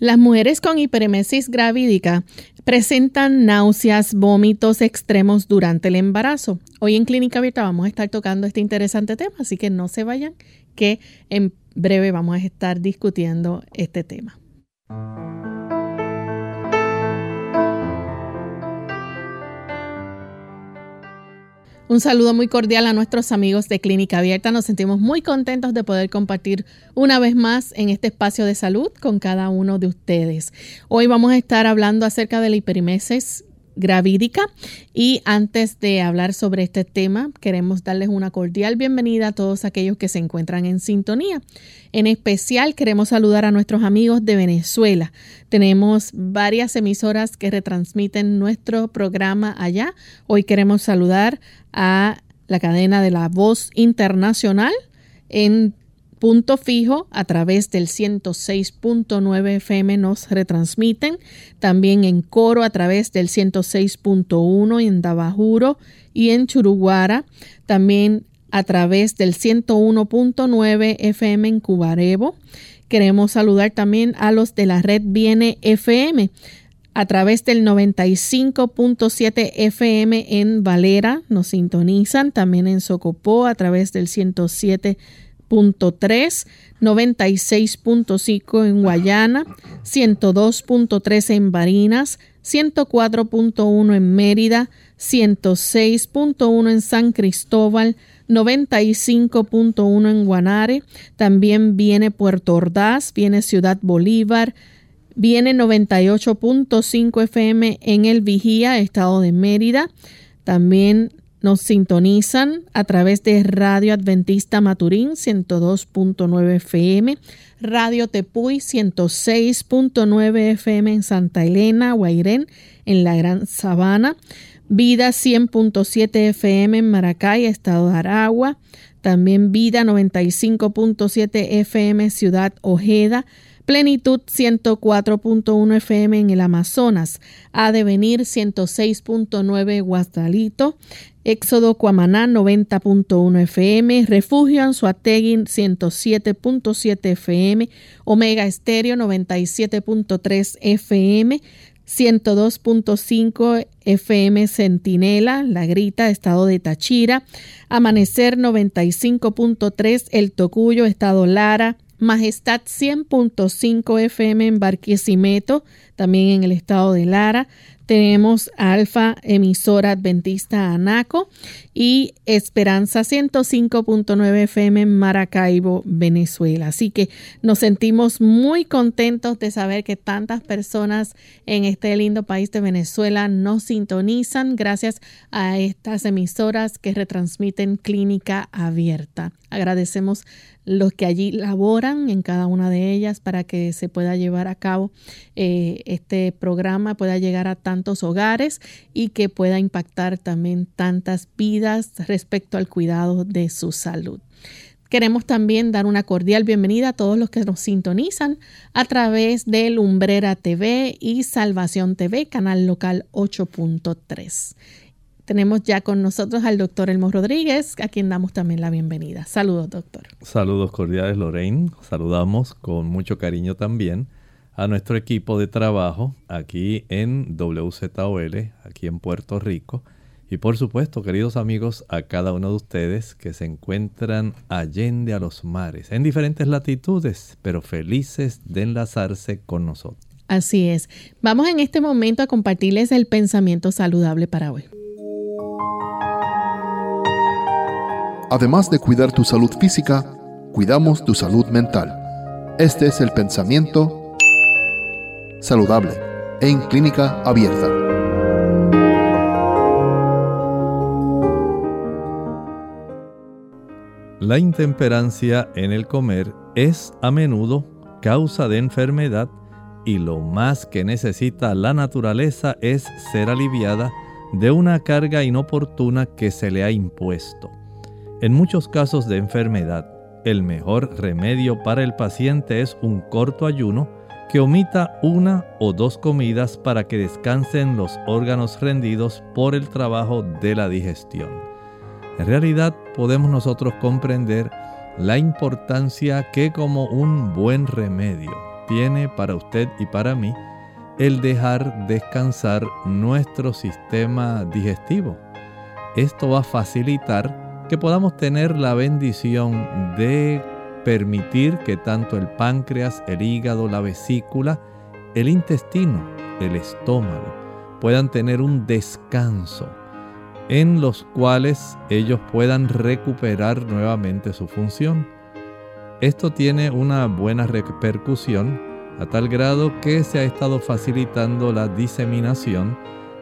Las mujeres con hiperemesis gravídica presentan náuseas, vómitos extremos durante el embarazo. Hoy en Clínica Abierta vamos a estar tocando este interesante tema, así que no se vayan, que en breve vamos a estar discutiendo este tema. Un saludo muy cordial a nuestros amigos de Clínica Abierta. Nos sentimos muy contentos de poder compartir una vez más en este espacio de salud con cada uno de ustedes. Hoy vamos a estar hablando acerca de la hiperimesis gravídica. Y antes de hablar sobre este tema, queremos darles una cordial bienvenida a todos aquellos que se encuentran en sintonía. En especial queremos saludar a nuestros amigos de Venezuela. Tenemos varias emisoras que retransmiten nuestro programa allá. Hoy queremos saludar a la cadena de la Voz Internacional en punto fijo a través del 106.9 FM nos retransmiten, también en coro a través del 106.1 en Dabajuro y en Churuguara, también a través del 101.9 FM en Cubarebo. Queremos saludar también a los de la red Viene FM a través del 95.7 FM en Valera, nos sintonizan, también en Socopó a través del 107 96.5 en Guayana, 102.3 en Barinas, 104.1 en Mérida, 106.1 en San Cristóbal, 95.1 en Guanare, también viene Puerto Ordaz, viene Ciudad Bolívar, viene 98.5 FM en El Vigía, estado de Mérida, también nos sintonizan a través de Radio Adventista Maturín 102.9 FM, Radio Tepuy 106.9 FM en Santa Elena, Guairén, en la Gran Sabana, Vida 100.7 FM en Maracay, Estado de Aragua, también Vida 95.7 FM Ciudad Ojeda, Plenitud 104.1 FM en el Amazonas, A Devenir 106.9 Guastalito, Éxodo Cuamaná 90.1 FM, Refugio Anzuategui 107.7 FM, Omega Estéreo 97.3 FM, 102.5 FM Centinela, La Grita, Estado de Tachira, Amanecer 95.3 El Tocuyo, Estado Lara, Majestad 100.5 FM en Barquisimeto, también en el estado de Lara. Tenemos Alfa Emisora Adventista Anaco y Esperanza 105.9 FM Maracaibo, Venezuela. Así que nos sentimos muy contentos de saber que tantas personas en este lindo país de Venezuela nos sintonizan gracias a estas emisoras que retransmiten Clínica Abierta. Agradecemos los que allí laboran en cada una de ellas para que se pueda llevar a cabo eh, este programa, pueda llegar a tantos hogares y que pueda impactar también tantas vidas respecto al cuidado de su salud. Queremos también dar una cordial bienvenida a todos los que nos sintonizan a través de Lumbrera TV y Salvación TV, canal local 8.3. Tenemos ya con nosotros al doctor Elmo Rodríguez, a quien damos también la bienvenida. Saludos, doctor. Saludos cordiales, Lorraine. Saludamos con mucho cariño también a nuestro equipo de trabajo aquí en WZOL, aquí en Puerto Rico. Y por supuesto, queridos amigos, a cada uno de ustedes que se encuentran allende a los mares, en diferentes latitudes, pero felices de enlazarse con nosotros. Así es. Vamos en este momento a compartirles el pensamiento saludable para hoy. Además de cuidar tu salud física, cuidamos tu salud mental. Este es el pensamiento saludable en clínica abierta. la intemperancia en el comer es a menudo causa de enfermedad y lo más que necesita la naturaleza es ser aliviada de una carga inoportuna que se le ha impuesto. En muchos casos de enfermedad, el mejor remedio para el paciente es un corto ayuno que omita una o dos comidas para que descansen los órganos rendidos por el trabajo de la digestión. En realidad podemos nosotros comprender la importancia que como un buen remedio tiene para usted y para mí el dejar descansar nuestro sistema digestivo. Esto va a facilitar que podamos tener la bendición de permitir que tanto el páncreas, el hígado, la vesícula, el intestino, el estómago, puedan tener un descanso en los cuales ellos puedan recuperar nuevamente su función. Esto tiene una buena repercusión a tal grado que se ha estado facilitando la diseminación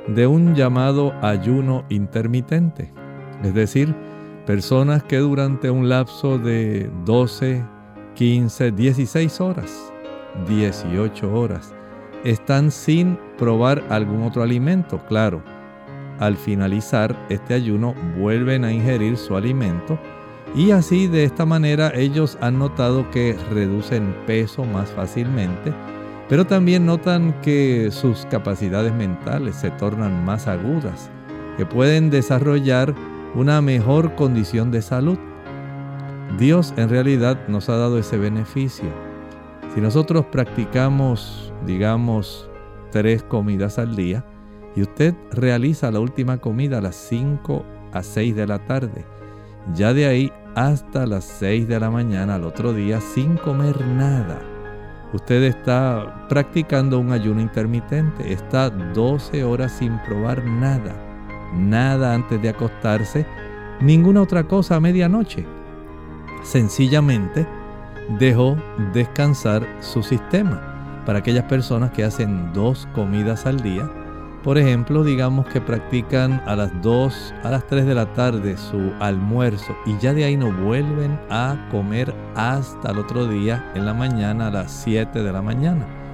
de un llamado ayuno intermitente, es decir, personas que durante un lapso de 12, 15, 16 horas, 18 horas, están sin probar algún otro alimento, claro. Al finalizar este ayuno vuelven a ingerir su alimento y así de esta manera ellos han notado que reducen peso más fácilmente, pero también notan que sus capacidades mentales se tornan más agudas, que pueden desarrollar una mejor condición de salud. Dios en realidad nos ha dado ese beneficio. Si nosotros practicamos, digamos, tres comidas al día y usted realiza la última comida a las 5 a 6 de la tarde, ya de ahí hasta las 6 de la mañana al otro día sin comer nada. Usted está practicando un ayuno intermitente, está 12 horas sin probar nada nada antes de acostarse, ninguna otra cosa a medianoche. Sencillamente dejó descansar su sistema para aquellas personas que hacen dos comidas al día. Por ejemplo, digamos que practican a las 2, a las 3 de la tarde su almuerzo y ya de ahí no vuelven a comer hasta el otro día en la mañana a las 7 de la mañana.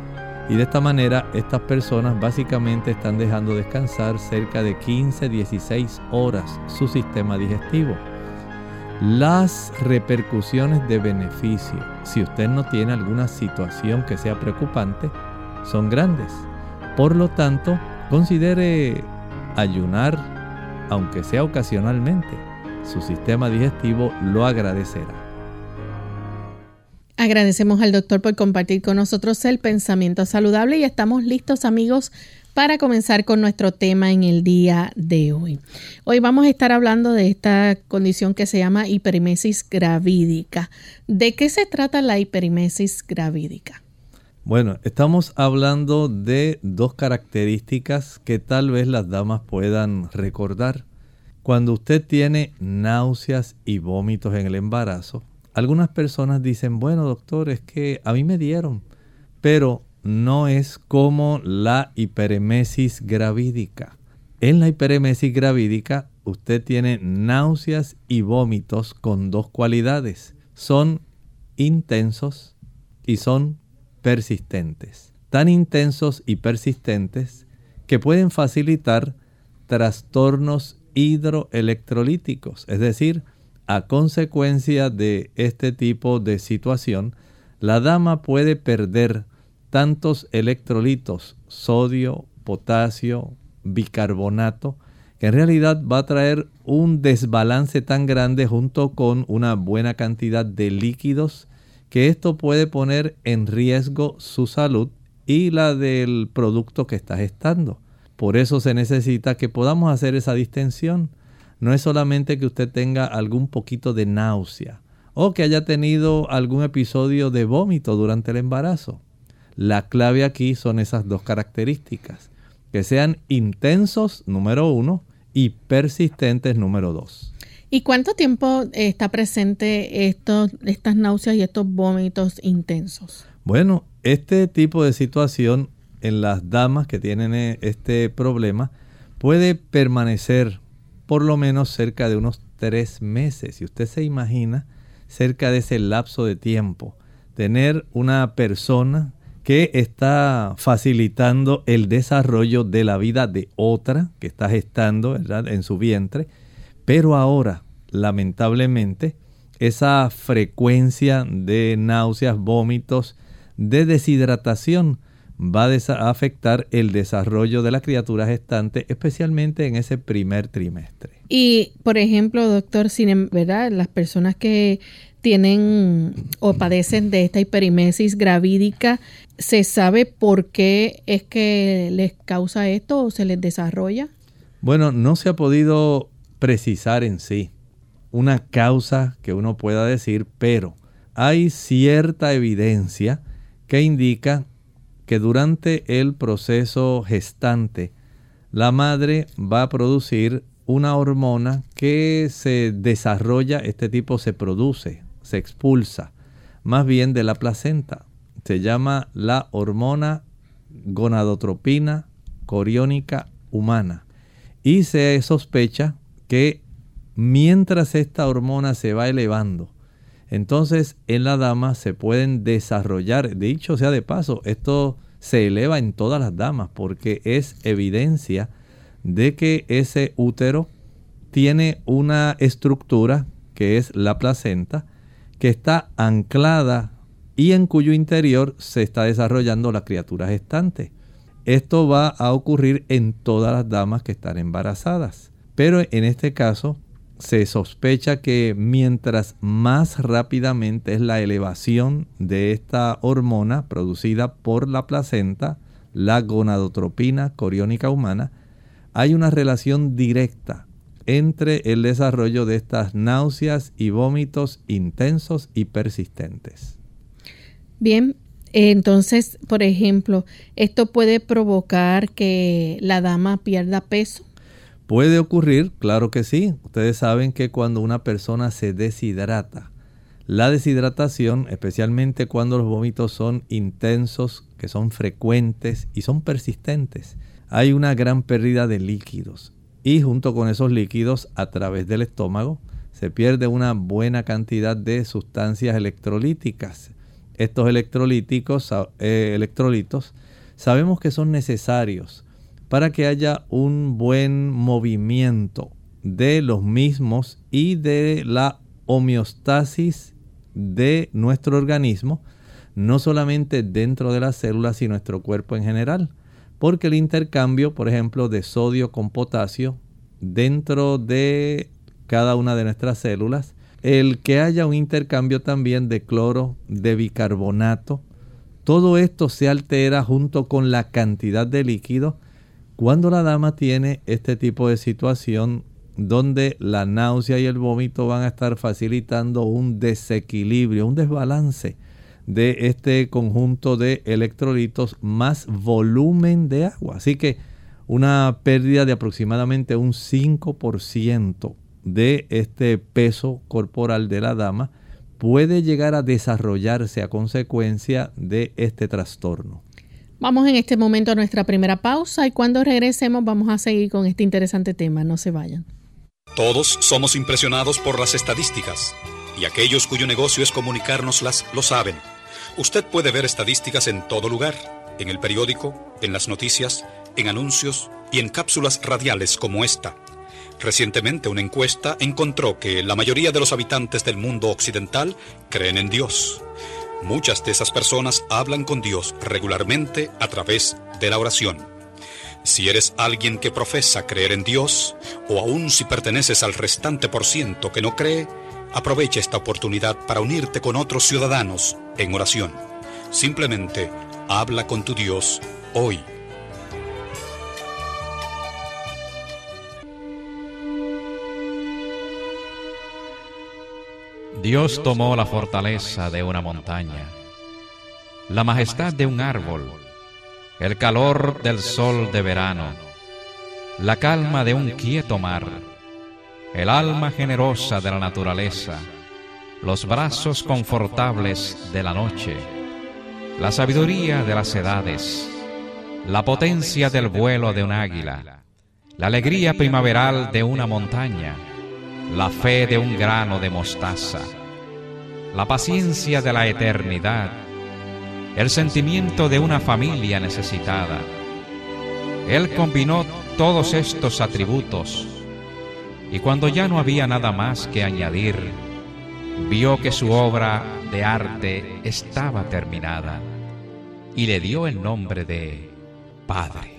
Y de esta manera estas personas básicamente están dejando descansar cerca de 15-16 horas su sistema digestivo. Las repercusiones de beneficio, si usted no tiene alguna situación que sea preocupante, son grandes. Por lo tanto, considere ayunar, aunque sea ocasionalmente. Su sistema digestivo lo agradecerá. Agradecemos al doctor por compartir con nosotros el pensamiento saludable y estamos listos amigos para comenzar con nuestro tema en el día de hoy. Hoy vamos a estar hablando de esta condición que se llama hiperimesis gravídica. ¿De qué se trata la hiperimesis gravídica? Bueno, estamos hablando de dos características que tal vez las damas puedan recordar. Cuando usted tiene náuseas y vómitos en el embarazo, algunas personas dicen, bueno doctor, es que a mí me dieron, pero no es como la hiperemesis gravídica. En la hiperemesis gravídica usted tiene náuseas y vómitos con dos cualidades. Son intensos y son persistentes. Tan intensos y persistentes que pueden facilitar trastornos hidroelectrolíticos, es decir, a consecuencia de este tipo de situación, la dama puede perder tantos electrolitos, sodio, potasio, bicarbonato, que en realidad va a traer un desbalance tan grande junto con una buena cantidad de líquidos que esto puede poner en riesgo su salud y la del producto que está gestando. Por eso se necesita que podamos hacer esa distensión no es solamente que usted tenga algún poquito de náusea o que haya tenido algún episodio de vómito durante el embarazo. La clave aquí son esas dos características, que sean intensos, número uno, y persistentes, número dos. ¿Y cuánto tiempo está presente estas náuseas y estos vómitos intensos? Bueno, este tipo de situación en las damas que tienen eh, este problema puede permanecer por lo menos cerca de unos tres meses. Y usted se imagina cerca de ese lapso de tiempo. Tener una persona que está facilitando el desarrollo de la vida de otra que está gestando en su vientre, pero ahora, lamentablemente, esa frecuencia de náuseas, vómitos, de deshidratación va a afectar el desarrollo de la criatura gestante, especialmente en ese primer trimestre. Y, por ejemplo, doctor, sin, em, ¿verdad? las personas que tienen o padecen de esta hiperimesis gravídica, ¿se sabe por qué es que les causa esto o se les desarrolla? Bueno, no se ha podido precisar en sí una causa que uno pueda decir, pero hay cierta evidencia que indica que durante el proceso gestante la madre va a producir una hormona que se desarrolla, este tipo se produce, se expulsa, más bien de la placenta. Se llama la hormona gonadotropina coriónica humana. Y se sospecha que mientras esta hormona se va elevando, entonces en la dama se pueden desarrollar, dicho sea de paso, esto se eleva en todas las damas porque es evidencia de que ese útero tiene una estructura que es la placenta que está anclada y en cuyo interior se está desarrollando la criatura gestante. Esto va a ocurrir en todas las damas que están embarazadas. Pero en este caso se sospecha que mientras más rápidamente es la elevación de esta hormona producida por la placenta, la gonadotropina coriónica humana, hay una relación directa entre el desarrollo de estas náuseas y vómitos intensos y persistentes. Bien, entonces, por ejemplo, ¿esto puede provocar que la dama pierda peso? ¿Puede ocurrir? Claro que sí. Ustedes saben que cuando una persona se deshidrata, la deshidratación, especialmente cuando los vómitos son intensos, que son frecuentes y son persistentes, hay una gran pérdida de líquidos. Y junto con esos líquidos, a través del estómago, se pierde una buena cantidad de sustancias electrolíticas. Estos electrolíticos, eh, electrolitos sabemos que son necesarios para que haya un buen movimiento de los mismos y de la homeostasis de nuestro organismo, no solamente dentro de las células, sino nuestro cuerpo en general. Porque el intercambio, por ejemplo, de sodio con potasio dentro de cada una de nuestras células, el que haya un intercambio también de cloro, de bicarbonato, todo esto se altera junto con la cantidad de líquido cuando la dama tiene este tipo de situación donde la náusea y el vómito van a estar facilitando un desequilibrio, un desbalance de este conjunto de electrolitos más volumen de agua. Así que una pérdida de aproximadamente un 5% de este peso corporal de la dama puede llegar a desarrollarse a consecuencia de este trastorno. Vamos en este momento a nuestra primera pausa y cuando regresemos vamos a seguir con este interesante tema. No se vayan. Todos somos impresionados por las estadísticas y aquellos cuyo negocio es comunicárnoslas lo saben. Usted puede ver estadísticas en todo lugar, en el periódico, en las noticias, en anuncios y en cápsulas radiales como esta. Recientemente una encuesta encontró que la mayoría de los habitantes del mundo occidental creen en Dios. Muchas de esas personas hablan con Dios regularmente a través de la oración. Si eres alguien que profesa creer en Dios, o aún si perteneces al restante por ciento que no cree, aprovecha esta oportunidad para unirte con otros ciudadanos en oración. Simplemente habla con tu Dios hoy. Dios tomó la fortaleza de una montaña, la majestad de un árbol, el calor del sol de verano, la calma de un quieto mar, el alma generosa de la naturaleza, los brazos confortables de la noche, la sabiduría de las edades, la potencia del vuelo de un águila, la alegría primaveral de una montaña, la fe de un grano de mostaza, la paciencia de la eternidad, el sentimiento de una familia necesitada. Él combinó todos estos atributos y cuando ya no había nada más que añadir, vio que su obra de arte estaba terminada y le dio el nombre de Padre.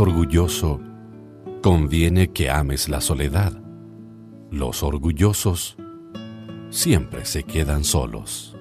Orgulloso, conviene que ames la soledad. Los orgullosos siempre se quedan solos.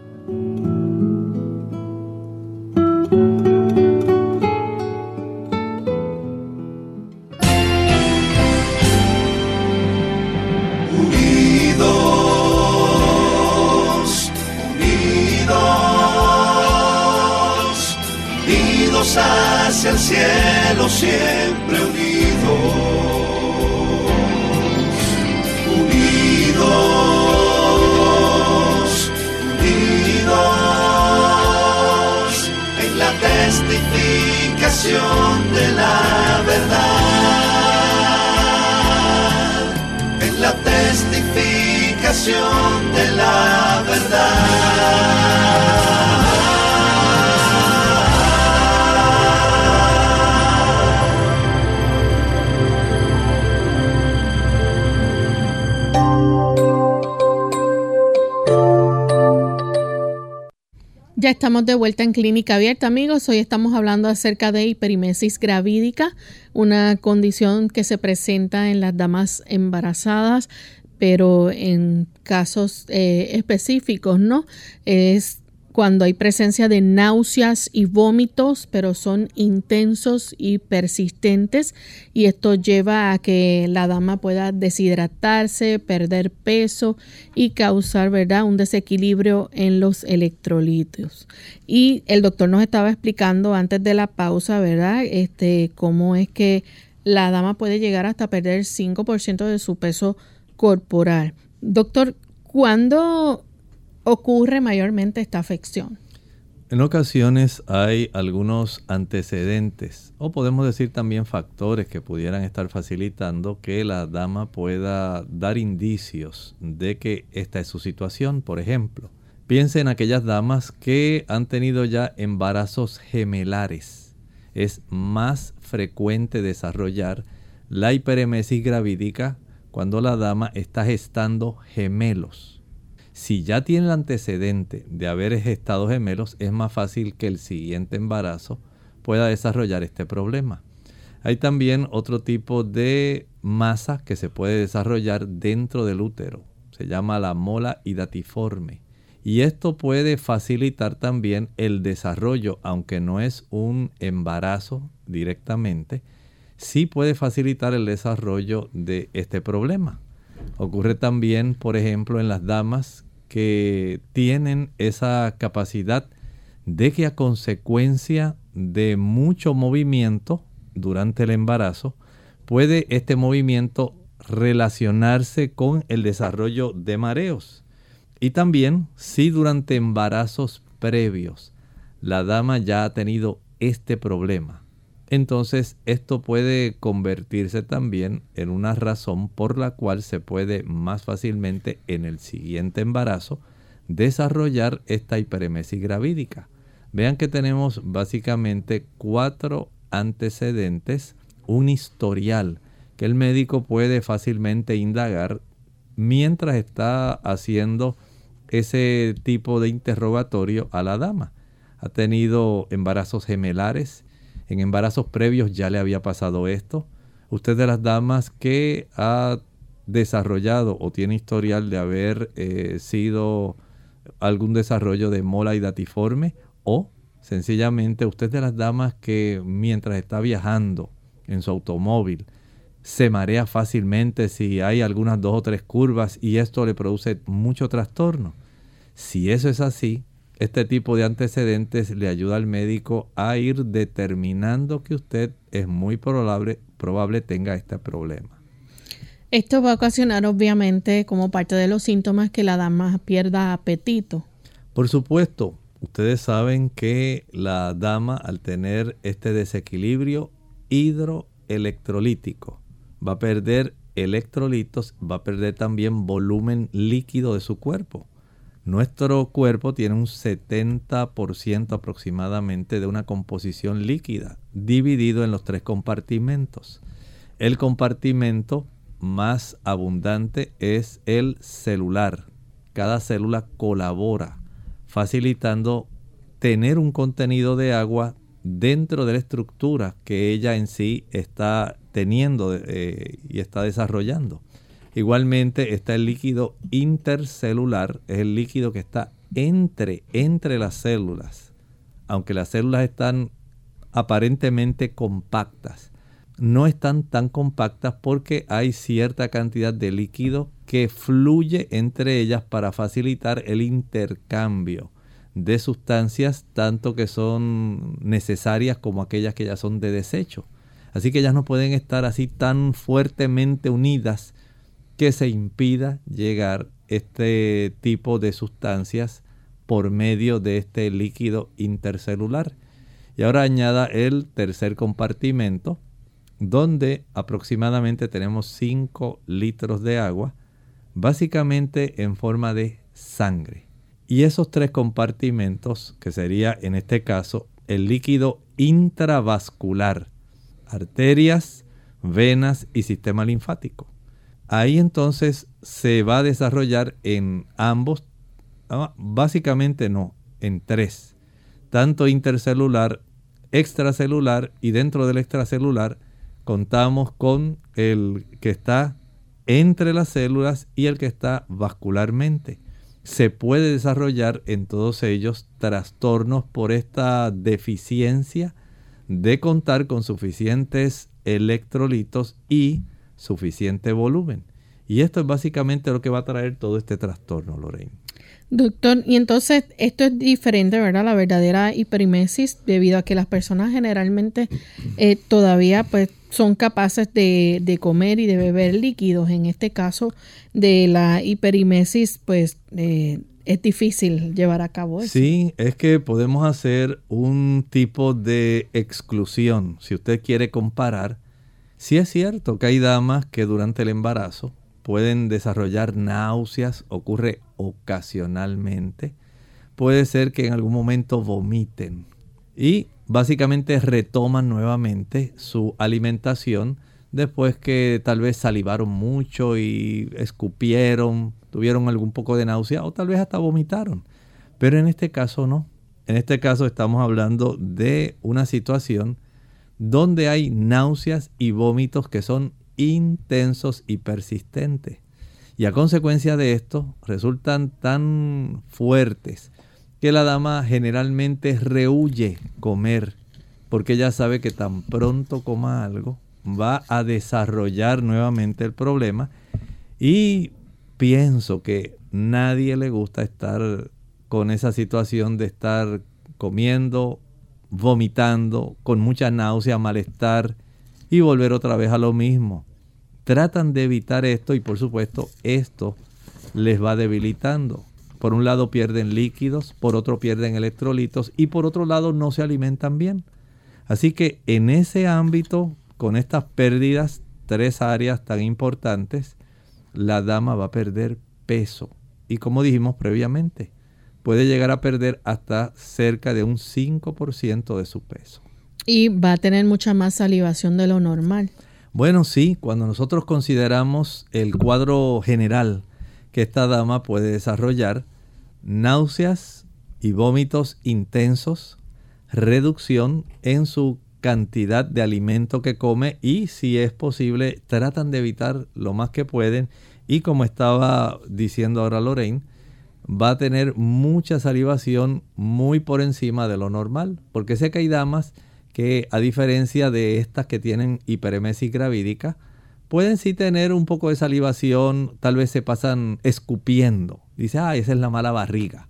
Estamos de vuelta en Clínica Abierta, amigos. Hoy estamos hablando acerca de hiperimesis gravídica, una condición que se presenta en las damas embarazadas, pero en casos eh, específicos, ¿no? Es cuando hay presencia de náuseas y vómitos, pero son intensos y persistentes, y esto lleva a que la dama pueda deshidratarse, perder peso y causar, ¿verdad?, un desequilibrio en los electrolitos. Y el doctor nos estaba explicando antes de la pausa, ¿verdad?, este, cómo es que la dama puede llegar hasta perder 5% de su peso corporal. Doctor, ¿cuándo ocurre mayormente esta afección? En ocasiones hay algunos antecedentes o podemos decir también factores que pudieran estar facilitando que la dama pueda dar indicios de que esta es su situación. Por ejemplo, piense en aquellas damas que han tenido ya embarazos gemelares. Es más frecuente desarrollar la hiperemesis gravídica cuando la dama está gestando gemelos. Si ya tiene el antecedente de haber gestado gemelos, es más fácil que el siguiente embarazo pueda desarrollar este problema. Hay también otro tipo de masa que se puede desarrollar dentro del útero. Se llama la mola hidatiforme. Y esto puede facilitar también el desarrollo, aunque no es un embarazo directamente, sí puede facilitar el desarrollo de este problema. Ocurre también, por ejemplo, en las damas que tienen esa capacidad de que a consecuencia de mucho movimiento durante el embarazo, puede este movimiento relacionarse con el desarrollo de mareos. Y también si durante embarazos previos la dama ya ha tenido este problema, entonces esto puede convertirse también en una razón por la cual se puede más fácilmente en el siguiente embarazo desarrollar esta hiperemesis gravídica. Vean que tenemos básicamente cuatro antecedentes, un historial que el médico puede fácilmente indagar mientras está haciendo ese tipo de interrogatorio a la dama. Ha tenido embarazos gemelares, en embarazos previos ya le había pasado esto. Usted de las damas que ha desarrollado o tiene historial de haber eh, sido algún desarrollo de mola hidatiforme o sencillamente usted de las damas que mientras está viajando en su automóvil se marea fácilmente si hay algunas dos o tres curvas y esto le produce mucho trastorno. Si eso es así, este tipo de antecedentes le ayuda al médico a ir determinando que usted es muy probable, probable tenga este problema. Esto va a ocasionar obviamente como parte de los síntomas que la dama pierda apetito. Por supuesto, Ustedes saben que la dama al tener este desequilibrio hidroelectrolítico va a perder electrolitos, va a perder también volumen líquido de su cuerpo. Nuestro cuerpo tiene un 70% aproximadamente de una composición líquida, dividido en los tres compartimentos. El compartimento más abundante es el celular. Cada célula colabora, facilitando tener un contenido de agua dentro de la estructura que ella en sí está teniendo eh, y está desarrollando. Igualmente está el líquido intercelular, es el líquido que está entre, entre las células. Aunque las células están aparentemente compactas, no están tan compactas porque hay cierta cantidad de líquido que fluye entre ellas para facilitar el intercambio de sustancias tanto que son necesarias como aquellas que ya son de desecho. Así que ellas no pueden estar así tan fuertemente unidas que se impida llegar este tipo de sustancias por medio de este líquido intercelular. Y ahora añada el tercer compartimento, donde aproximadamente tenemos 5 litros de agua, básicamente en forma de sangre. Y esos tres compartimentos, que sería en este caso el líquido intravascular, arterias, venas y sistema linfático. Ahí entonces se va a desarrollar en ambos, ah, básicamente no, en tres, tanto intercelular, extracelular y dentro del extracelular contamos con el que está entre las células y el que está vascularmente. Se puede desarrollar en todos ellos trastornos por esta deficiencia de contar con suficientes electrolitos y suficiente volumen. Y esto es básicamente lo que va a traer todo este trastorno, Lorraine. Doctor, y entonces esto es diferente, ¿verdad? La verdadera hiperimesis, debido a que las personas generalmente eh, todavía pues son capaces de, de, comer y de beber líquidos. En este caso de la hiperimesis, pues eh, es difícil llevar a cabo eso. Sí, es que podemos hacer un tipo de exclusión. Si usted quiere comparar, sí es cierto que hay damas que durante el embarazo pueden desarrollar náuseas, ocurre ocasionalmente. Puede ser que en algún momento vomiten y básicamente retoman nuevamente su alimentación después que tal vez salivaron mucho y escupieron, tuvieron algún poco de náusea o tal vez hasta vomitaron. Pero en este caso no. En este caso estamos hablando de una situación donde hay náuseas y vómitos que son intensos y persistentes. Y a consecuencia de esto resultan tan fuertes que la dama generalmente rehuye comer porque ella sabe que tan pronto coma algo va a desarrollar nuevamente el problema y pienso que nadie le gusta estar con esa situación de estar comiendo, vomitando, con mucha náusea, malestar y volver otra vez a lo mismo. Tratan de evitar esto y por supuesto esto les va debilitando. Por un lado pierden líquidos, por otro pierden electrolitos y por otro lado no se alimentan bien. Así que en ese ámbito, con estas pérdidas, tres áreas tan importantes, la dama va a perder peso. Y como dijimos previamente, puede llegar a perder hasta cerca de un 5% de su peso. Y va a tener mucha más salivación de lo normal. Bueno, sí, cuando nosotros consideramos el cuadro general que esta dama puede desarrollar, náuseas y vómitos intensos, reducción en su cantidad de alimento que come y si es posible tratan de evitar lo más que pueden y como estaba diciendo ahora Lorraine, va a tener mucha salivación muy por encima de lo normal, porque sé que hay damas que a diferencia de estas que tienen hiperemesis gravídica, pueden sí tener un poco de salivación, tal vez se pasan escupiendo. Dice, ah, esa es la mala barriga.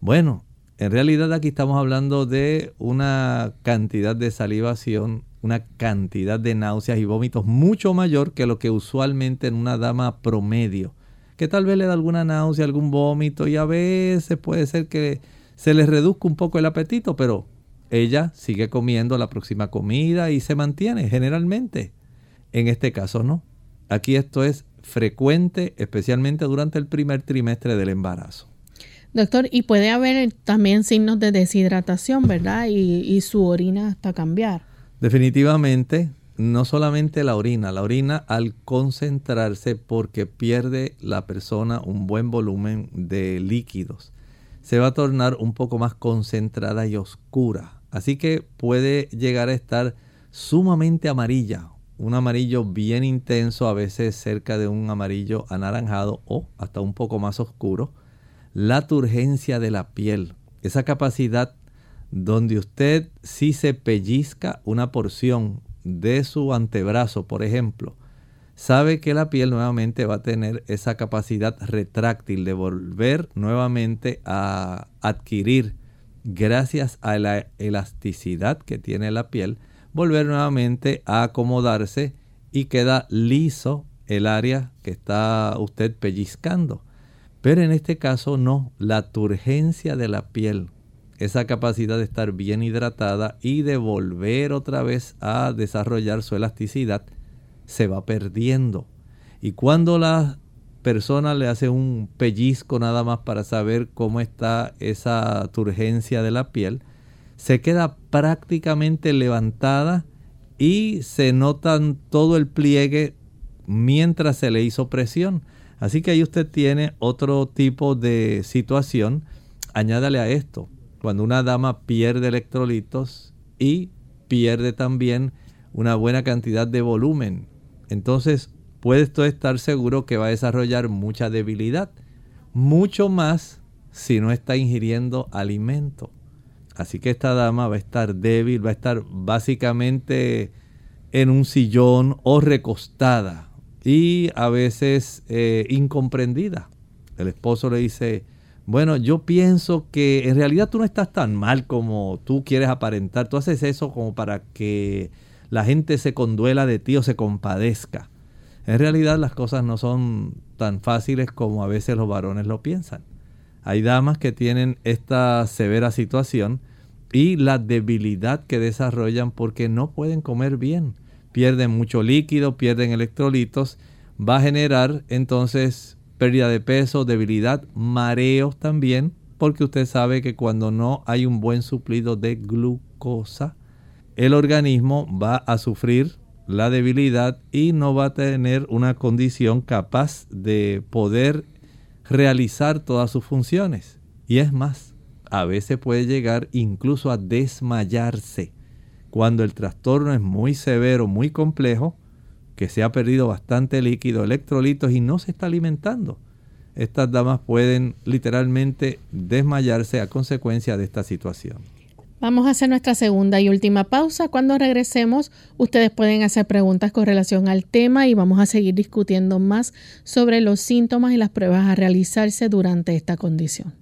Bueno, en realidad aquí estamos hablando de una cantidad de salivación, una cantidad de náuseas y vómitos mucho mayor que lo que usualmente en una dama promedio, que tal vez le da alguna náusea, algún vómito y a veces puede ser que se le reduzca un poco el apetito, pero ella sigue comiendo la próxima comida y se mantiene generalmente. En este caso no. Aquí esto es frecuente, especialmente durante el primer trimestre del embarazo. Doctor, y puede haber también signos de deshidratación, ¿verdad? Y, su orina hasta cambiar. Definitivamente, no solamente la orina, la orina al concentrarse porque pierde la persona un buen volumen de líquidos, se va a tornar un poco más concentrada y oscura. Así que puede llegar a estar sumamente amarilla, un amarillo bien intenso, a veces cerca de un amarillo anaranjado o hasta un poco más oscuro la turgencia de la piel, esa capacidad donde usted si se pellizca una porción de su antebrazo, por ejemplo, sabe que la piel nuevamente va a tener esa capacidad retráctil de volver nuevamente a adquirir, gracias a la elasticidad que tiene la piel, volver nuevamente a acomodarse y queda liso el área que está usted pellizcando. Pero en este caso no, la turgencia de la piel, esa capacidad de estar bien hidratada y de volver otra vez a desarrollar su elasticidad, se va perdiendo. Y cuando la persona le hace un pellizco nada más para saber cómo está esa turgencia de la piel, se queda prácticamente levantada y se notan todo el pliegue mientras se le hizo presión. Así que ahí usted tiene otro tipo de situación. Añádale a esto, cuando una dama pierde electrolitos y pierde también una buena cantidad de volumen, entonces puede usted estar seguro que va a desarrollar mucha debilidad, mucho más si no está ingiriendo alimento. Así que esta dama va a estar débil, va a estar básicamente en un sillón o recostada y a veces eh, incomprendida. El esposo le dice, bueno, yo pienso que en realidad tú no estás tan mal como tú quieres aparentar. Tú haces eso como para que la gente se conduela de ti o se compadezca. En realidad las cosas no son tan fáciles como a veces los varones lo piensan. Hay damas que tienen esta severa situación y la debilidad que desarrollan porque no pueden comer bien pierden mucho líquido, pierden electrolitos, va a generar entonces pérdida de peso, debilidad, mareos también, porque usted sabe que cuando no hay un buen suplido de glucosa, el organismo va a sufrir la debilidad y no va a tener una condición capaz de poder realizar todas sus funciones. Y es más, a veces puede llegar incluso a desmayarse cuando el trastorno es muy severo, muy complejo, que se ha perdido bastante líquido, electrolitos y no se está alimentando. Estas damas pueden literalmente desmayarse a consecuencia de esta situación. Vamos a hacer nuestra segunda y última pausa. Cuando regresemos, ustedes pueden hacer preguntas con relación al tema y vamos a seguir discutiendo más sobre los síntomas y las pruebas a realizarse durante esta condición.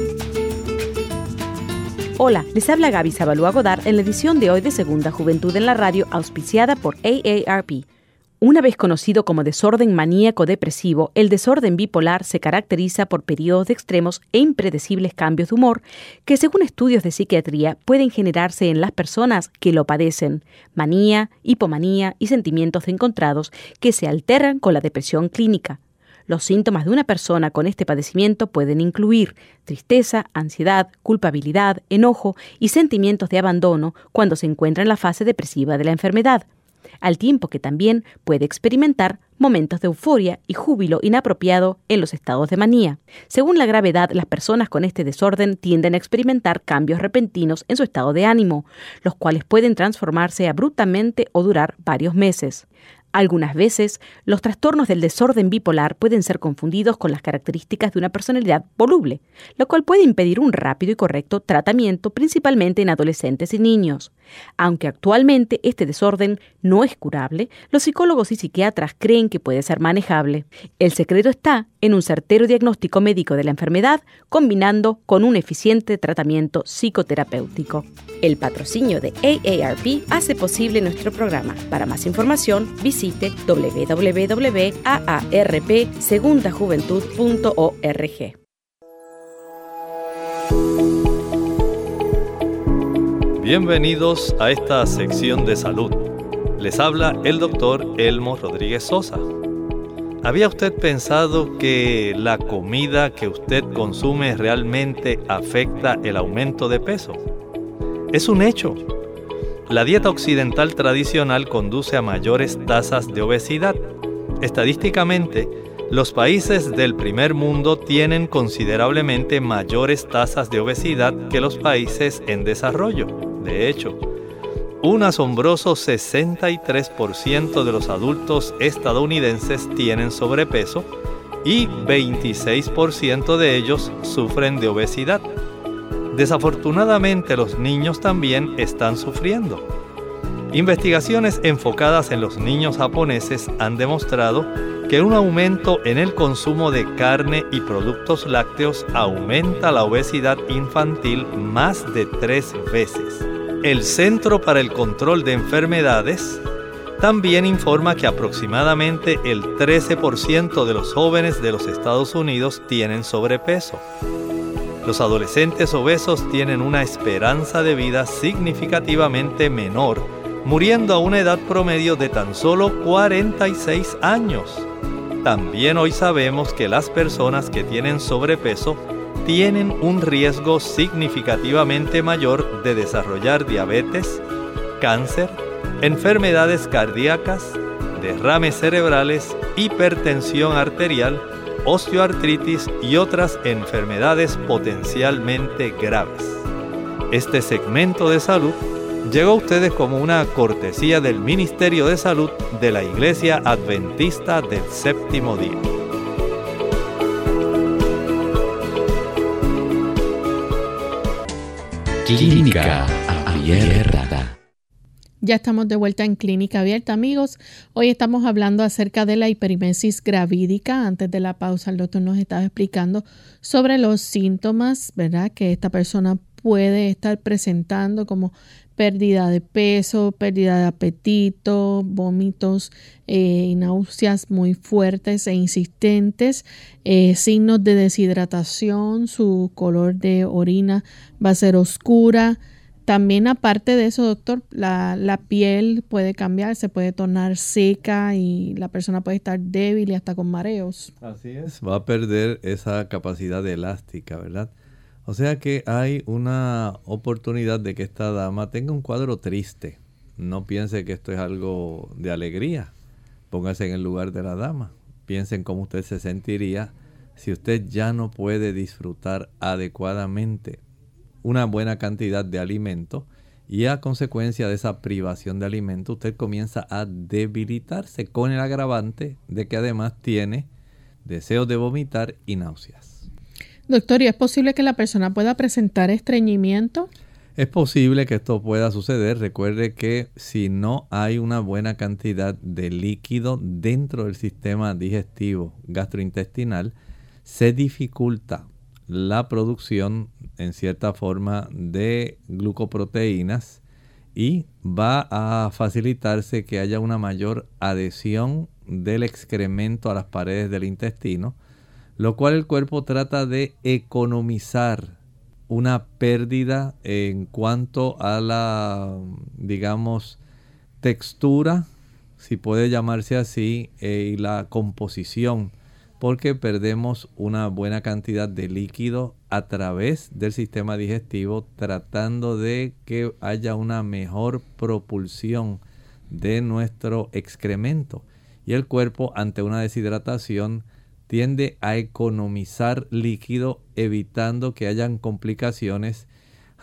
Hola, les habla Gaby Zabalúa Godard en la edición de hoy de Segunda Juventud en la Radio, auspiciada por AARP. Una vez conocido como desorden maníaco depresivo, el desorden bipolar se caracteriza por periodos de extremos e impredecibles cambios de humor que, según estudios de psiquiatría, pueden generarse en las personas que lo padecen, manía, hipomanía y sentimientos encontrados que se alteran con la depresión clínica. Los síntomas de una persona con este padecimiento pueden incluir tristeza, ansiedad, culpabilidad, enojo y sentimientos de abandono cuando se encuentra en la fase depresiva de la enfermedad, al tiempo que también puede experimentar momentos de euforia y júbilo inapropiado en los estados de manía. Según la gravedad, las personas con este desorden tienden a experimentar cambios repentinos en su estado de ánimo, los cuales pueden transformarse abruptamente o durar varios meses. Algunas veces, los trastornos del desorden bipolar pueden ser confundidos con las características de una personalidad voluble, lo cual puede impedir un rápido y correcto tratamiento principalmente en adolescentes y niños. Aunque actualmente este desorden no es curable, los psicólogos y psiquiatras creen que puede ser manejable. El secreto está en un certero diagnóstico médico de la enfermedad combinando con un eficiente tratamiento psicoterapéutico. El patrocinio de AARP hace posible nuestro programa. Para más información, visite www.aarpsegundajuventud.org. Bienvenidos a esta sección de salud. Les habla el doctor Elmo Rodríguez Sosa. ¿Había usted pensado que la comida que usted consume realmente afecta el aumento de peso? Es un hecho. La dieta occidental tradicional conduce a mayores tasas de obesidad. Estadísticamente, los países del primer mundo tienen considerablemente mayores tasas de obesidad que los países en desarrollo. De hecho, un asombroso 63% de los adultos estadounidenses tienen sobrepeso y 26% de ellos sufren de obesidad. Desafortunadamente los niños también están sufriendo. Investigaciones enfocadas en los niños japoneses han demostrado que un aumento en el consumo de carne y productos lácteos aumenta la obesidad infantil más de tres veces. El Centro para el Control de Enfermedades también informa que aproximadamente el 13% de los jóvenes de los Estados Unidos tienen sobrepeso. Los adolescentes obesos tienen una esperanza de vida significativamente menor, muriendo a una edad promedio de tan solo 46 años. También hoy sabemos que las personas que tienen sobrepeso tienen un riesgo significativamente mayor de desarrollar diabetes, cáncer, enfermedades cardíacas, derrames cerebrales, hipertensión arterial, osteoartritis y otras enfermedades potencialmente graves. Este segmento de salud llegó a ustedes como una cortesía del Ministerio de Salud de la Iglesia Adventista del Séptimo Día. Clínica Abierta. Ya estamos de vuelta en Clínica Abierta, amigos. Hoy estamos hablando acerca de la hiperimesis gravídica. Antes de la pausa, el doctor nos estaba explicando sobre los síntomas, ¿verdad? Que esta persona puede estar presentando como pérdida de peso, pérdida de apetito, vómitos eh, y náuseas muy fuertes e insistentes, eh, signos de deshidratación, su color de orina va a ser oscura, también aparte de eso, doctor, la, la, piel puede cambiar, se puede tornar seca y la persona puede estar débil y hasta con mareos. Así es, va a perder esa capacidad elástica, ¿verdad? O sea que hay una oportunidad de que esta dama tenga un cuadro triste. No piense que esto es algo de alegría. Póngase en el lugar de la dama. Piensen cómo usted se sentiría si usted ya no puede disfrutar adecuadamente una buena cantidad de alimento y a consecuencia de esa privación de alimento usted comienza a debilitarse con el agravante de que además tiene deseos de vomitar y náuseas. Doctor, ¿y es posible que la persona pueda presentar estreñimiento? Es posible que esto pueda suceder. Recuerde que si no hay una buena cantidad de líquido dentro del sistema digestivo gastrointestinal, se dificulta la producción en cierta forma de glucoproteínas y va a facilitarse que haya una mayor adhesión del excremento a las paredes del intestino, lo cual el cuerpo trata de economizar una pérdida en cuanto a la, digamos, textura, si puede llamarse así, eh, y la composición porque perdemos una buena cantidad de líquido a través del sistema digestivo tratando de que haya una mejor propulsión de nuestro excremento. Y el cuerpo ante una deshidratación tiende a economizar líquido evitando que hayan complicaciones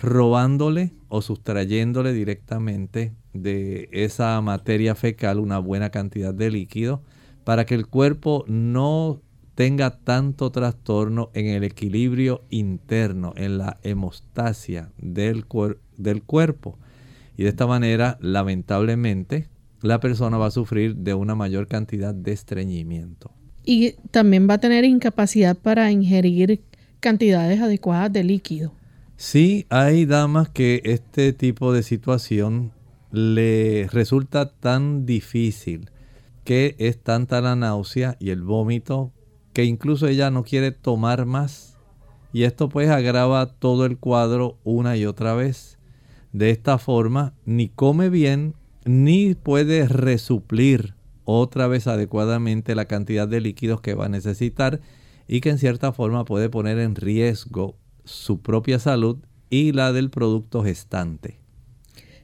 robándole o sustrayéndole directamente de esa materia fecal una buena cantidad de líquido para que el cuerpo no tenga tanto trastorno en el equilibrio interno, en la hemostasia del, del cuerpo. Y de esta manera, lamentablemente, la persona va a sufrir de una mayor cantidad de estreñimiento. Y también va a tener incapacidad para ingerir cantidades adecuadas de líquido. Sí, hay damas que este tipo de situación le resulta tan difícil que es tanta la náusea y el vómito que incluso ella no quiere tomar más y esto pues agrava todo el cuadro una y otra vez. De esta forma ni come bien ni puede resuplir otra vez adecuadamente la cantidad de líquidos que va a necesitar y que en cierta forma puede poner en riesgo su propia salud y la del producto gestante.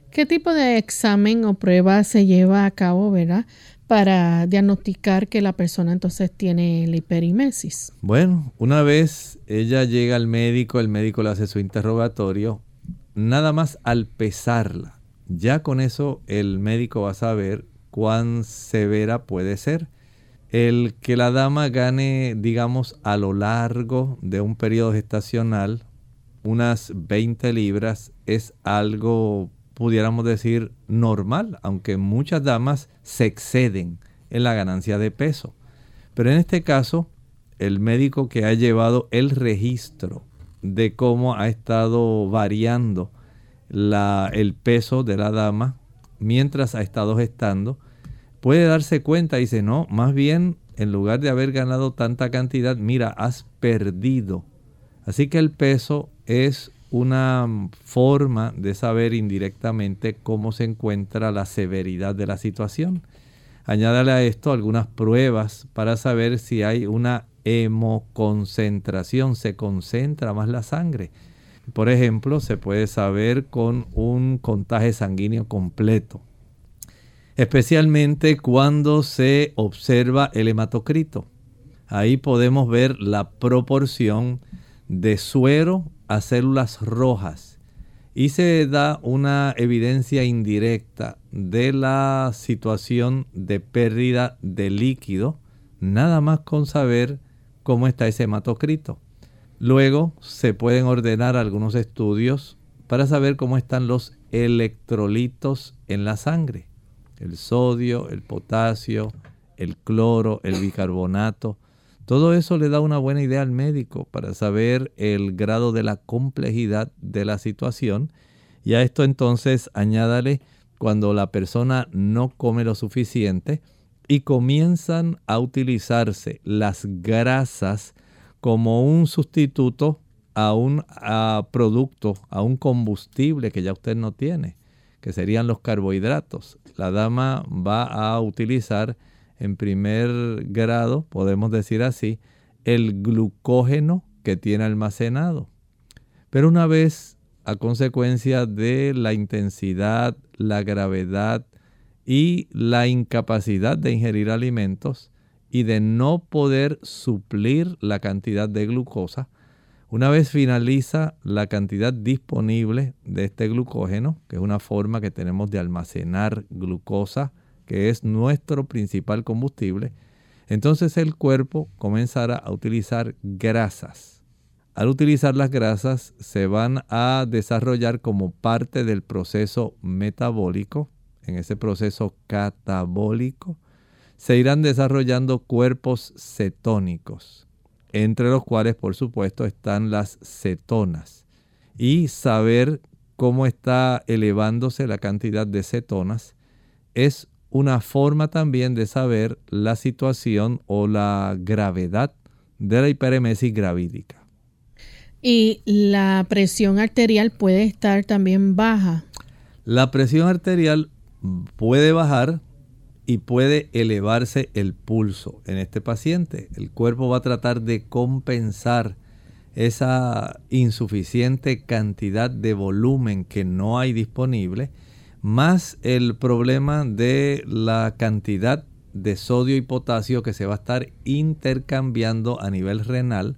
¿Qué tipo de examen o prueba se lleva a cabo, verdad? para diagnosticar que la persona entonces tiene la hiperimesis? Bueno, una vez ella llega al médico, el médico le hace su interrogatorio, nada más al pesarla, ya con eso el médico va a saber cuán severa puede ser. El que la dama gane, digamos, a lo largo de un periodo gestacional unas 20 libras es algo pudiéramos decir, normal, aunque muchas damas se exceden en la ganancia de peso. Pero en este caso, el médico que ha llevado el registro de cómo ha estado variando el peso de la dama mientras ha estado gestando, puede darse cuenta y dice, no, más bien en lugar de haber ganado tanta cantidad, mira, has perdido. Así que el peso es una forma de saber indirectamente cómo se encuentra la severidad de la situación. Añádale a esto algunas pruebas para saber si hay una hemoconcentración, se concentra más la sangre. Por ejemplo, se puede saber con un contagio sanguíneo completo, especialmente cuando se observa el hematocrito. Ahí podemos ver la proporción de suero a células rojas y se da una evidencia indirecta de la situación de pérdida de líquido, nada más con saber cómo está ese hematocrito. Luego se pueden ordenar algunos estudios para saber cómo están los electrolitos en la sangre. El sodio, el potasio, el cloro, el bicarbonato. Todo eso le da una buena idea al médico para saber el grado de la complejidad de la situación. Y a esto entonces añádale cuando la persona no come lo suficiente y comienzan a utilizarse las grasas como un sustituto a un producto, a un combustible que ya usted no tiene, que serían los carbohidratos. La dama va a utilizar en primer grado, podemos decir así, el glucógeno que tiene almacenado. Pero una vez, a consecuencia de la intensidad, la gravedad y la incapacidad de ingerir alimentos y de no poder suplir la cantidad de glucosa, una vez finaliza la cantidad disponible de este glucógeno, que es una forma que tenemos de almacenar glucosa, que es nuestro principal combustible, entonces el cuerpo comenzará a utilizar grasas. Al utilizar las grasas se van a desarrollar como parte del proceso metabólico, en ese proceso catabólico, se irán desarrollando cuerpos cetónicos, entre los cuales por supuesto están las cetonas. Y saber cómo está elevándose la cantidad de cetonas es una forma también de saber la situación o la gravedad de la hiperemesis gravídica. Y la presión arterial puede estar también baja. La presión arterial puede bajar y puede elevarse el pulso en este paciente. El cuerpo va a tratar de compensar esa insuficiente cantidad de volumen que no hay disponible más el problema de la cantidad de sodio y potasio que se va a estar intercambiando a nivel renal,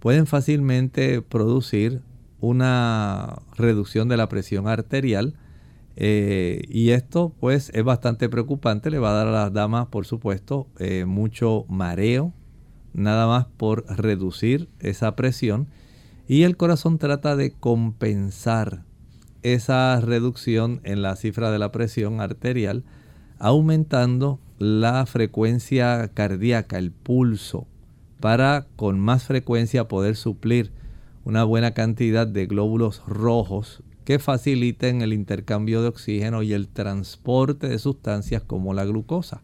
pueden fácilmente producir una reducción de la presión arterial Eh, y esto pues es bastante preocupante, le va a dar a las damas por supuesto eh, mucho mareo, nada más por reducir esa presión. Y el corazón trata de compensar esa reducción en la cifra de la presión arterial aumentando la frecuencia cardíaca, el pulso, para con más frecuencia poder suplir una buena cantidad de glóbulos rojos que faciliten el intercambio de oxígeno y el transporte de sustancias como la glucosa.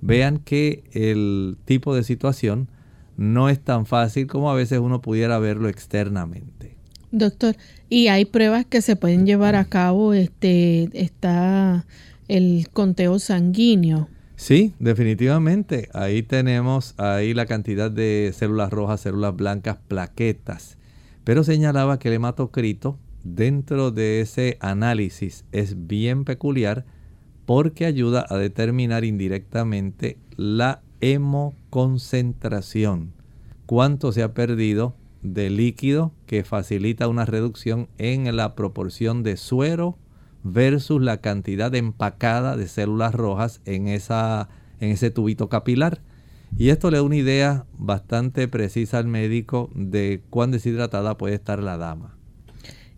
Vean que el tipo de situación no es tan fácil como a veces uno pudiera verlo externamente. Doctor, ¿y hay pruebas que se pueden llevar a cabo? Este, está el conteo sanguíneo. Sí, definitivamente. Ahí tenemos ahí la cantidad de células rojas, células blancas, plaquetas. Pero señalaba que el hematocrito dentro de ese análisis es bien peculiar porque ayuda a determinar indirectamente la hemoconcentración, cuánto se ha perdido de líquido que facilita una reducción en la proporción de suero versus la cantidad empacada de células rojas en, en ese tubito capilar. Y esto le da una idea bastante precisa al médico de cuán deshidratada puede estar la dama.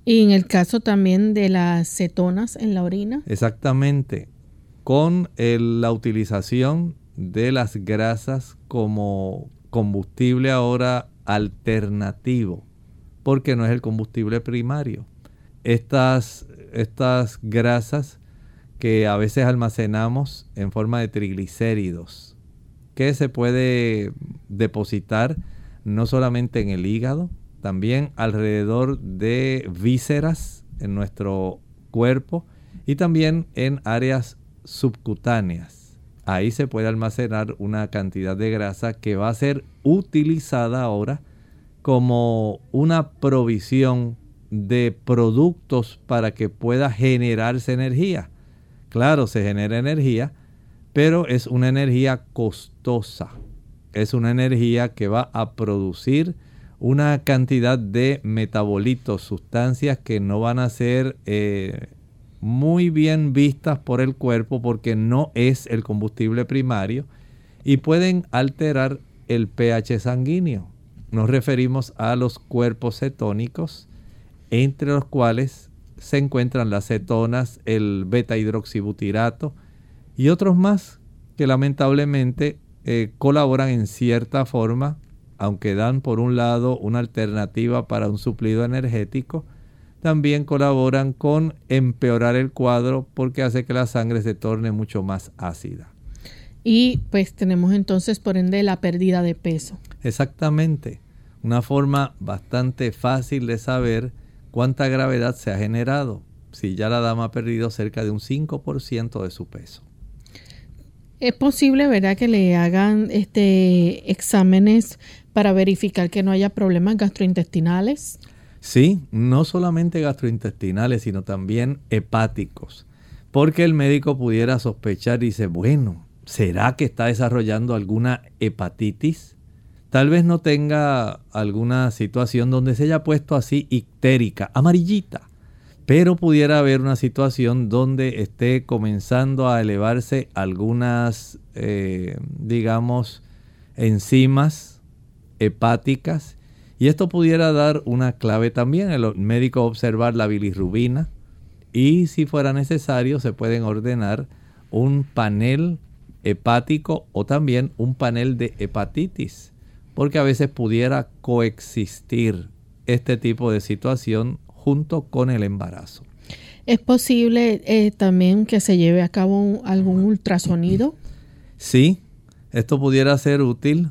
Y en el caso también de las cetonas en la orina. Exactamente. Con la utilización de las grasas como combustible ahora alternativo, porque no es el combustible primario. Estas, estas grasas que a veces almacenamos en forma de triglicéridos, que se puede depositar no solamente en el hígado, también alrededor de vísceras en nuestro cuerpo y también en áreas subcutáneas. Ahí se puede almacenar una cantidad de grasa que va a ser utilizada ahora como una provisión de productos para que pueda generarse energía. Claro, se genera energía, pero es una energía costosa. Es una energía que va a producir una cantidad de metabolitos, sustancias que no van a ser eh, muy bien vistas por el cuerpo porque no es el combustible primario y pueden alterar el pH sanguíneo. Nos referimos a los cuerpos cetónicos entre los cuales se encuentran las cetonas, el beta hidroxibutirato y otros más que lamentablemente eh, colaboran en cierta forma, aunque dan por un lado una alternativa para un suplido energético, también colaboran con empeorar el cuadro porque hace que la sangre se torne mucho más ácida. Y pues tenemos entonces por ende la pérdida de peso. Exactamente. Una forma bastante fácil de saber cuánta gravedad se ha generado si ya la dama ha perdido cerca de un 5% de su peso. Es posible, ¿verdad?, que le hagan este exámenes para verificar que no haya problemas gastrointestinales. Sí, no solamente gastrointestinales, sino también hepáticos. Porque el médico pudiera sospechar y dice, bueno, ¿será que está desarrollando alguna hepatitis? Tal vez no tenga alguna situación donde se haya puesto así ictérica, amarillita, pero pudiera haber una situación donde esté comenzando a elevarse algunas, eh, digamos, enzimas hepáticas y esto pudiera dar una clave también. El médico observar la bilirrubina y si fuera necesario se pueden ordenar un panel hepático o también un panel de hepatitis porque a veces pudiera coexistir este tipo de situación junto con el embarazo. ¿Es posible eh, también que se lleve a cabo algún ultrasonido? Sí, esto pudiera ser útil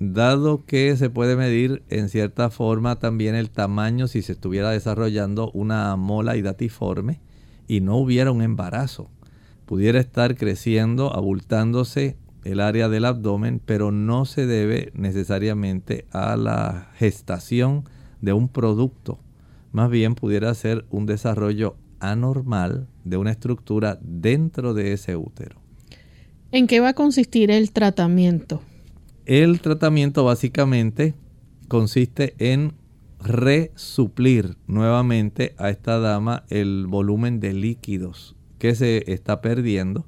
dado que se puede medir en cierta forma también el tamaño si se estuviera desarrollando una mola hidatiforme y no hubiera un embarazo. Pudiera estar creciendo, abultándose el área del abdomen, pero no se debe necesariamente a la gestación de un producto. Más bien pudiera ser un desarrollo anormal de una estructura dentro de ese útero. ¿En qué va a consistir el tratamiento? El tratamiento básicamente consiste en resuplir nuevamente a esta dama el volumen de líquidos que se está perdiendo.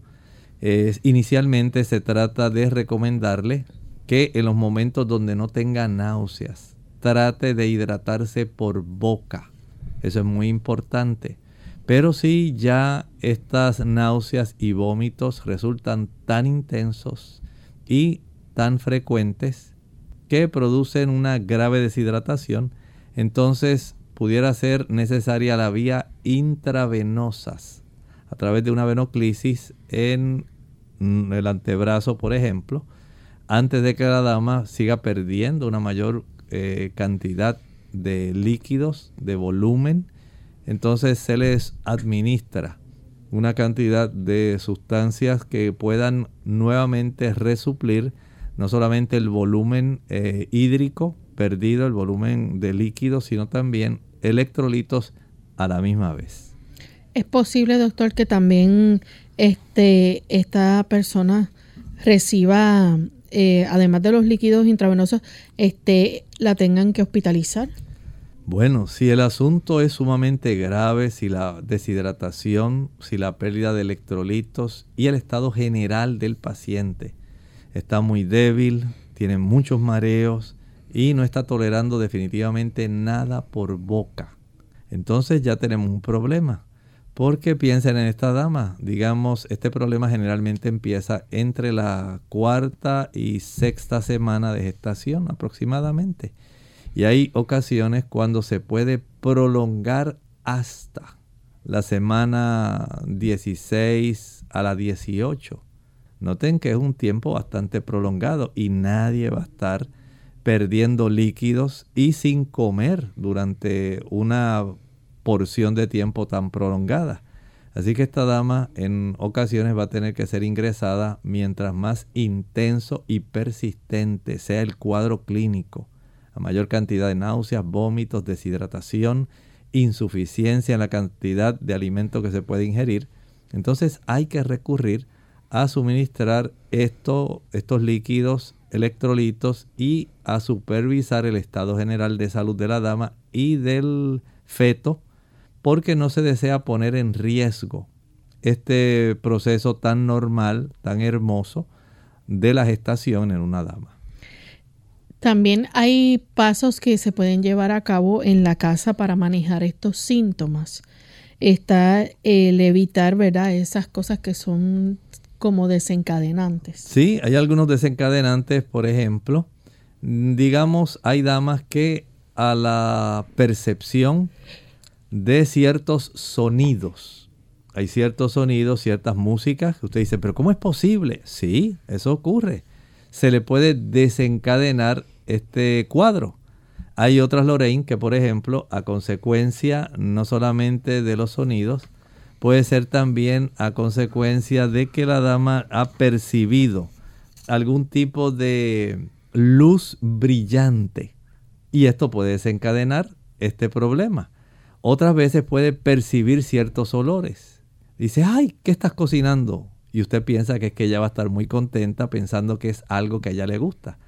inicialmente se trata de recomendarle que en los momentos donde no tenga náuseas, trate de hidratarse por boca. Eso es muy importante. Pero si ya estas náuseas y vómitos resultan tan intensos y tan frecuentes que producen una grave deshidratación, entonces pudiera ser necesaria la vía intravenosas a través de una venoclisis en el antebrazo, por ejemplo, antes de que la dama siga perdiendo una mayor eh, cantidad de líquidos, de volumen, entonces se les administra una cantidad de sustancias que puedan nuevamente resuplir no solamente el volumen eh, hídrico perdido, el volumen de líquidos, sino también electrolitos a la misma vez. Es posible, doctor, que también este, esta persona reciba eh, además de los líquidos intravenosos, este, la tengan que hospitalizar? Bueno, si el asunto es sumamente grave, si la deshidratación, si la pérdida de electrolitos y el estado general del paciente está muy débil, tiene muchos mareos y no está tolerando definitivamente nada por boca, entonces ya tenemos un problema. Porque piensen en esta dama, digamos, este problema generalmente empieza entre la cuarta y sexta semana de gestación aproximadamente. Y hay ocasiones cuando se puede prolongar hasta la semana 16 a la 18. Noten que es un tiempo bastante prolongado y nadie va a estar perdiendo líquidos y sin comer durante una porción de tiempo tan prolongada. Así que esta dama en ocasiones va a tener que ser ingresada mientras más intenso y persistente sea el cuadro clínico. A mayor cantidad de náuseas, vómitos, deshidratación, insuficiencia en la cantidad de alimento que se puede ingerir. Entonces hay que recurrir a suministrar esto, estos líquidos, electrolitos y a supervisar el estado general de salud de la dama y del feto porque no se desea poner en riesgo este proceso tan normal, tan hermoso de la gestación en una dama. También hay pasos que se pueden llevar a cabo en la casa para manejar estos síntomas. Está el evitar, ¿verdad? Esas cosas que son como desencadenantes. Sí, hay algunos desencadenantes, por ejemplo, digamos, hay damas que a la percepción de ciertos sonidos. Hay ciertos sonidos, ciertas músicas que usted dice, pero ¿cómo es posible? Sí, eso ocurre. Se le puede desencadenar este cuadro. Hay otras Lorraine que, por ejemplo, a consecuencia no solamente de los sonidos, puede ser también a consecuencia de que la dama ha percibido algún tipo de luz brillante. Y esto puede desencadenar este problema. Otras veces puede percibir ciertos olores. Dice, ay, ¿qué estás cocinando? Y usted piensa que es que ella va a estar muy contenta pensando que es algo que a ella le gusta.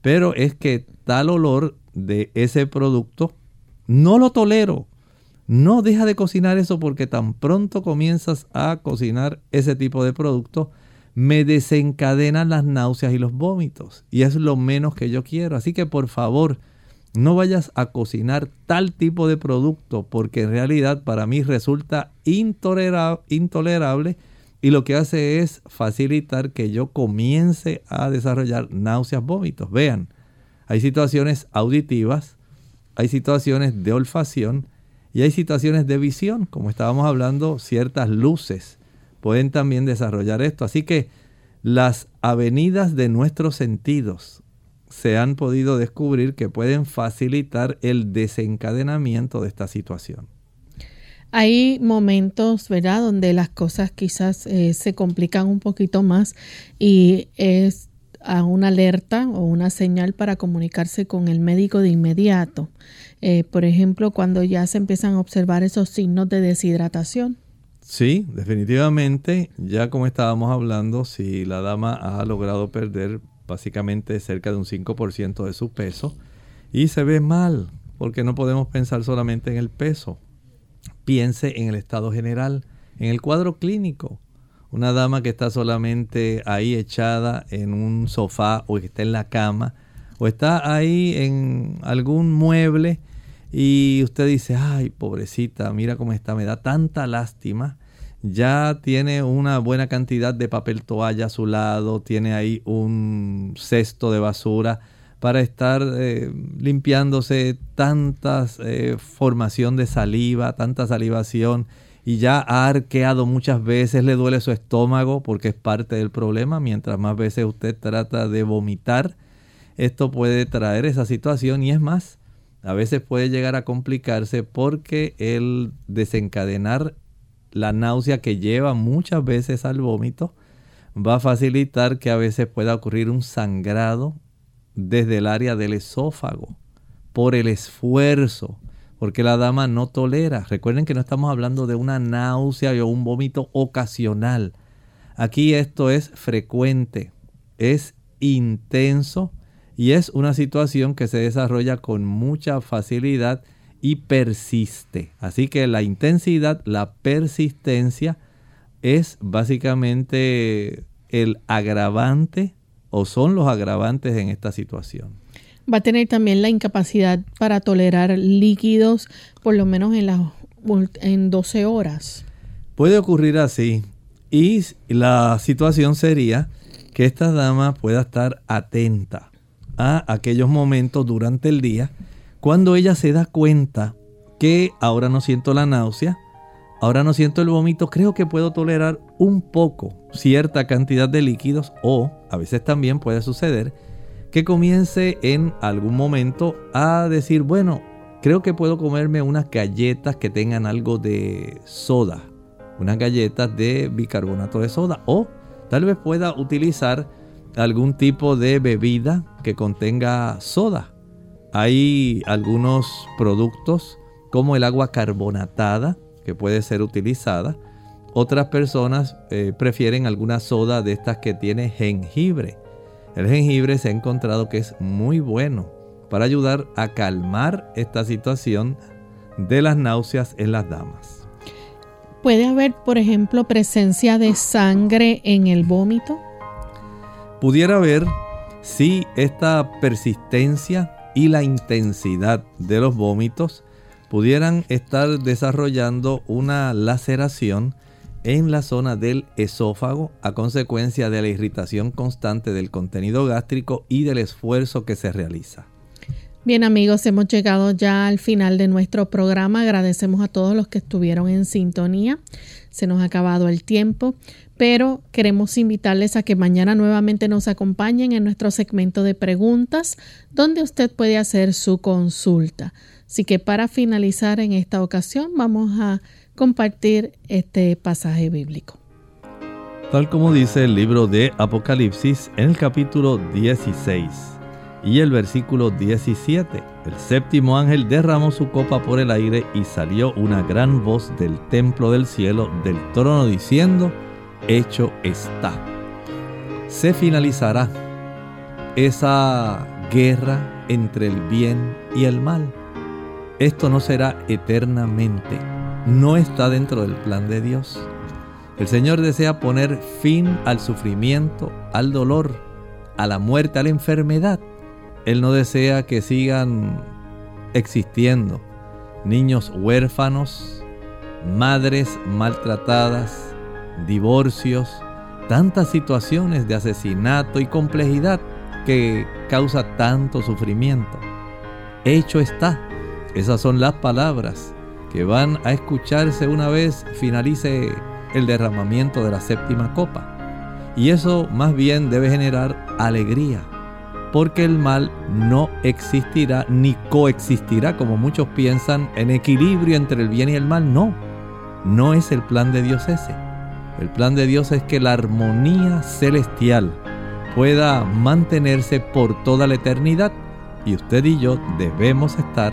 Pero es que tal olor de ese producto no lo tolero. No deja de cocinar eso porque tan pronto comienzas a cocinar ese tipo de producto, me desencadenan las náuseas y los vómitos. Y es lo menos que yo quiero. Así que por favor, no vayas a cocinar tal tipo de producto porque en realidad para mí resulta intolerable y lo que hace es facilitar que yo comience a desarrollar náuseas, vómitos. Vean, hay situaciones auditivas, hay situaciones de olfacción y hay situaciones de visión, como estábamos hablando, ciertas luces pueden también desarrollar esto. Así que las avenidas de nuestros sentidos, se han podido descubrir que pueden facilitar el desencadenamiento de esta situación. Hay momentos, ¿verdad?, donde las cosas quizás eh, se complican un poquito más y es a una alerta o una señal para comunicarse con el médico de inmediato. Eh, por ejemplo, cuando ya se empiezan a observar esos signos de deshidratación. Sí, definitivamente, ya como estábamos hablando, si la dama ha logrado perder básicamente cerca de un 5% de su peso, y se ve mal, porque no podemos pensar solamente en el peso. Piense en el estado general, en el cuadro clínico. Una dama que está solamente ahí echada en un sofá o que está en la cama o está ahí en algún mueble y usted dice, ay, pobrecita, mira cómo está, me da tanta lástima. Ya tiene una buena cantidad de papel toalla a su lado, tiene ahí un cesto de basura para estar eh, limpiándose tantas eh, formación de saliva, tanta salivación y ya ha arqueado muchas veces, le duele su estómago porque es parte del problema. Mientras más veces usted trata de vomitar, esto puede traer esa situación y es más, a veces puede llegar a complicarse porque el desencadenar la náusea que lleva muchas veces al vómito va a facilitar que a veces pueda ocurrir un sangrado desde el área del esófago por el esfuerzo, porque la dama no tolera. Recuerden que no estamos hablando de una náusea o un vómito ocasional. Aquí esto es frecuente, es intenso y es una situación que se desarrolla con mucha facilidad y persiste. Así que la intensidad, la persistencia es básicamente el agravante o son los agravantes en esta situación. Va a tener también la incapacidad para tolerar líquidos por lo menos en, las en 12 horas. Puede ocurrir así. Y la situación sería que esta dama pueda estar atenta a aquellos momentos durante el día cuando ella se da cuenta que ahora no siento la náusea, ahora no siento el vómito, creo que puedo tolerar un poco cierta cantidad de líquidos o a veces también puede suceder que comience en algún momento a decir, bueno, creo que puedo comerme unas galletas que tengan algo de soda, unas galletas de bicarbonato de soda o tal vez pueda utilizar algún tipo de bebida que contenga soda. Hay algunos productos como el agua carbonatada que puede ser utilizada. Otras personas eh, prefieren alguna soda de estas que tiene jengibre. El jengibre se ha encontrado que es muy bueno para ayudar a calmar esta situación de las náuseas en las damas. ¿Puede haber, por ejemplo, presencia de sangre en el vómito? pudiera ver si esta persistencia y la intensidad de los vómitos pudieran estar desarrollando una laceración en la zona del esófago a consecuencia de la irritación constante del contenido gástrico y del esfuerzo que se realiza. Bien amigos, hemos llegado ya al final de nuestro programa. Agradecemos a todos los que estuvieron en sintonía. Se nos ha acabado el tiempo pero queremos invitarles a que mañana nuevamente nos acompañen en nuestro segmento de preguntas, donde usted puede hacer su consulta. Así que para finalizar en esta ocasión vamos a compartir este pasaje bíblico. Tal como dice el libro de Apocalipsis en el capítulo 16 y el versículo 17. El séptimo ángel derramó su copa por el aire y salió una gran voz del templo del cielo, del trono, diciendo, hecho está. Se finalizará esa guerra entre el bien y el mal. Esto no será eternamente. No está dentro del plan de Dios. El Señor desea poner fin al sufrimiento, al dolor, a la muerte, a la enfermedad. Él no desea que sigan existiendo niños huérfanos, madres maltratadas, divorcios, tantas situaciones de asesinato y complejidad que causa tanto sufrimiento. Hecho está. Esas son las palabras que van a escucharse una vez finalice el derramamiento de la séptima copa. Y eso más bien debe generar alegría, porque el mal no existirá ni coexistirá como muchos piensan en equilibrio entre el bien y el mal. No, no es el plan de Dios ese. El plan de Dios es que la armonía celestial pueda mantenerse por toda la eternidad y usted y yo debemos estar